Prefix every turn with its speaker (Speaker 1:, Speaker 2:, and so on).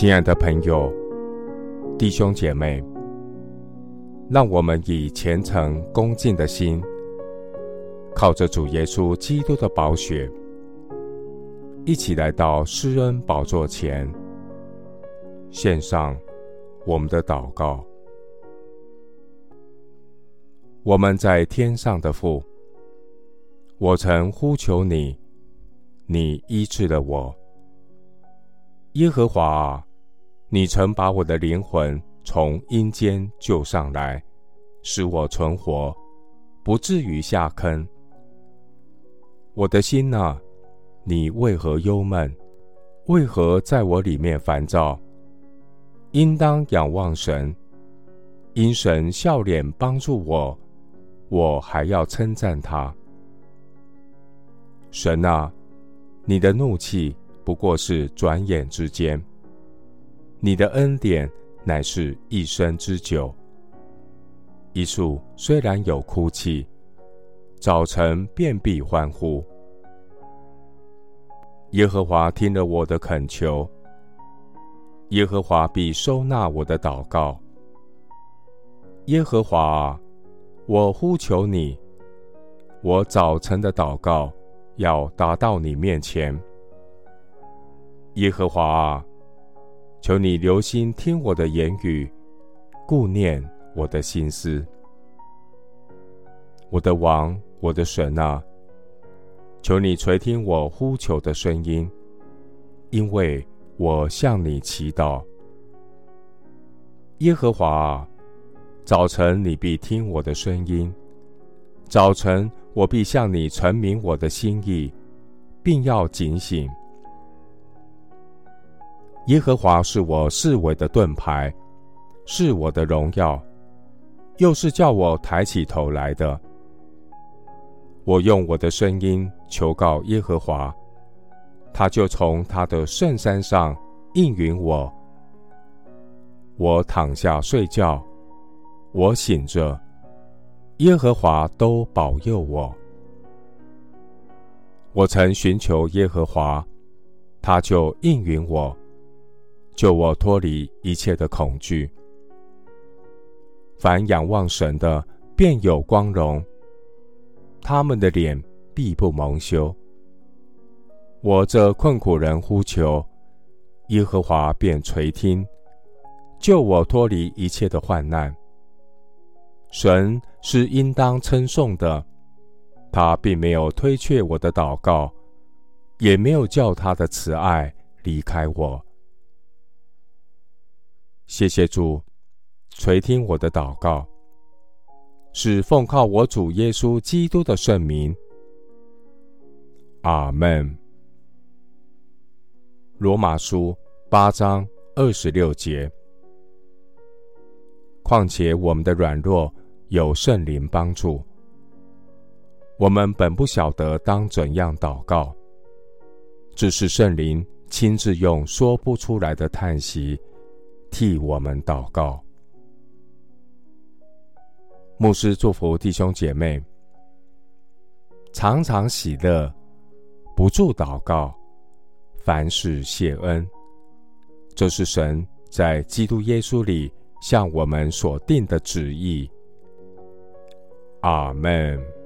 Speaker 1: 亲爱的朋友、弟兄姐妹，让我们以虔诚恭敬的心，靠着主耶稣基督的宝血，一起来到施恩宝座前，献上我们的祷告。我们在天上的父，我曾呼求你，你医治了我。耶和华啊，你曾把我的灵魂从阴间救上来，使我存活，不至于下坑。我的心哪，你为何忧闷？为何在我里面烦躁？应当仰望神，因神笑脸帮助我。我还要称赞他，神啊，你的怒气不过是转眼之间，你的恩典乃是一生之久。一树虽然有哭泣，早晨便必欢呼。耶和华听了我的恳求，耶和华必收纳我的祷告。耶和华啊。我呼求你，我早晨的祷告要达到你面前。耶和华啊，求你留心听我的言语，顾念我的心思。我的王，我的神啊，求你垂听我呼求的声音，因为我向你祈祷。耶和华啊。早晨，你必听我的声音；早晨，我必向你陈明我的心意，并要警醒。耶和华是我四围的盾牌，是我的荣耀，又是叫我抬起头来的。我用我的声音求告耶和华，他就从他的圣山上应允我。我躺下睡觉。我醒着，耶和华都保佑我。我曾寻求耶和华，他就应允我，救我脱离一切的恐惧。凡仰望神的，便有光荣，他们的脸必不蒙羞。我这困苦人呼求，耶和华便垂听，救我脱离一切的患难。神是应当称颂的，他并没有推却我的祷告，也没有叫他的慈爱离开我。谢谢主垂听我的祷告，是奉靠我主耶稣基督的圣名。阿门。罗马书八章二十六节。况且我们的软弱，有圣灵帮助，我们本不晓得当怎样祷告，只是圣灵亲自用说不出来的叹息替我们祷告。牧师祝福弟兄姐妹，常常喜乐，不住祷告，凡事谢恩，这是神在基督耶稣里向我们所定的旨意。阿门。